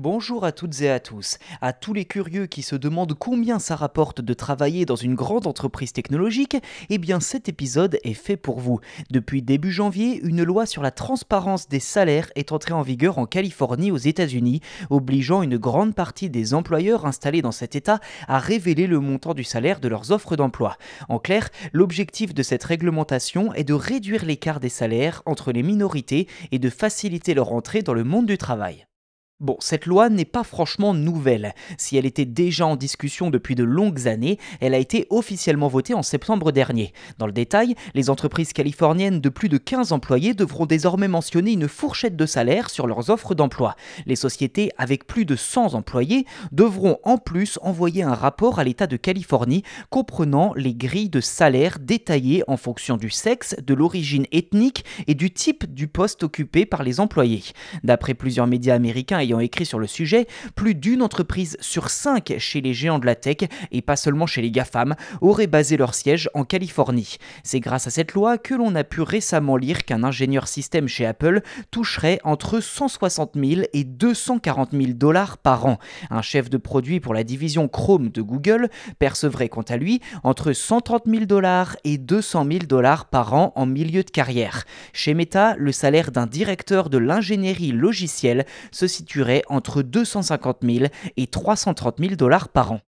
Bonjour à toutes et à tous. À tous les curieux qui se demandent combien ça rapporte de travailler dans une grande entreprise technologique, eh bien cet épisode est fait pour vous. Depuis début janvier, une loi sur la transparence des salaires est entrée en vigueur en Californie aux États-Unis, obligeant une grande partie des employeurs installés dans cet État à révéler le montant du salaire de leurs offres d'emploi. En clair, l'objectif de cette réglementation est de réduire l'écart des salaires entre les minorités et de faciliter leur entrée dans le monde du travail. Bon, cette loi n'est pas franchement nouvelle. Si elle était déjà en discussion depuis de longues années, elle a été officiellement votée en septembre dernier. Dans le détail, les entreprises californiennes de plus de 15 employés devront désormais mentionner une fourchette de salaire sur leurs offres d'emploi. Les sociétés avec plus de 100 employés devront en plus envoyer un rapport à l'État de Californie comprenant les grilles de salaire détaillées en fonction du sexe, de l'origine ethnique et du type du poste occupé par les employés. D'après plusieurs médias américains ayant écrit sur le sujet, plus d'une entreprise sur cinq chez les géants de la tech, et pas seulement chez les GAFAM, aurait basé leur siège en Californie. C'est grâce à cette loi que l'on a pu récemment lire qu'un ingénieur système chez Apple toucherait entre 160 000 et 240 000 dollars par an. Un chef de produit pour la division Chrome de Google percevrait quant à lui entre 130 000 dollars et 200 000 dollars par an en milieu de carrière. Chez Meta, le salaire d'un directeur de l'ingénierie logicielle se situe entre 250 000 et 330 000 dollars par an.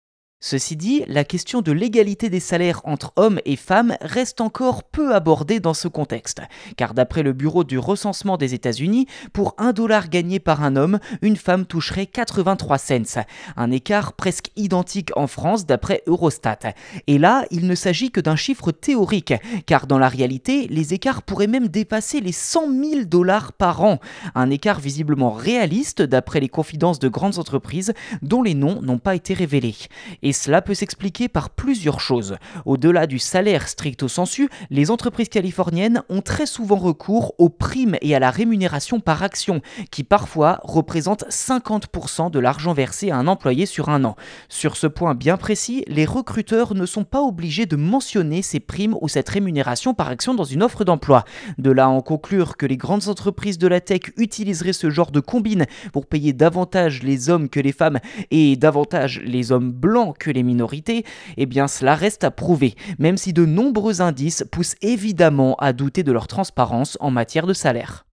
Ceci dit, la question de l'égalité des salaires entre hommes et femmes reste encore peu abordée dans ce contexte, car d'après le Bureau du recensement des États-Unis, pour un dollar gagné par un homme, une femme toucherait 83 cents, un écart presque identique en France d'après Eurostat. Et là, il ne s'agit que d'un chiffre théorique, car dans la réalité, les écarts pourraient même dépasser les 100 000 dollars par an, un écart visiblement réaliste d'après les confidences de grandes entreprises dont les noms n'ont pas été révélés. Cela peut s'expliquer par plusieurs choses. Au-delà du salaire stricto sensu, les entreprises californiennes ont très souvent recours aux primes et à la rémunération par action, qui parfois représentent 50% de l'argent versé à un employé sur un an. Sur ce point bien précis, les recruteurs ne sont pas obligés de mentionner ces primes ou cette rémunération par action dans une offre d'emploi. De là en conclure que les grandes entreprises de la tech utiliseraient ce genre de combine pour payer davantage les hommes que les femmes et davantage les hommes blancs que les minorités, eh bien cela reste à prouver, même si de nombreux indices poussent évidemment à douter de leur transparence en matière de salaire.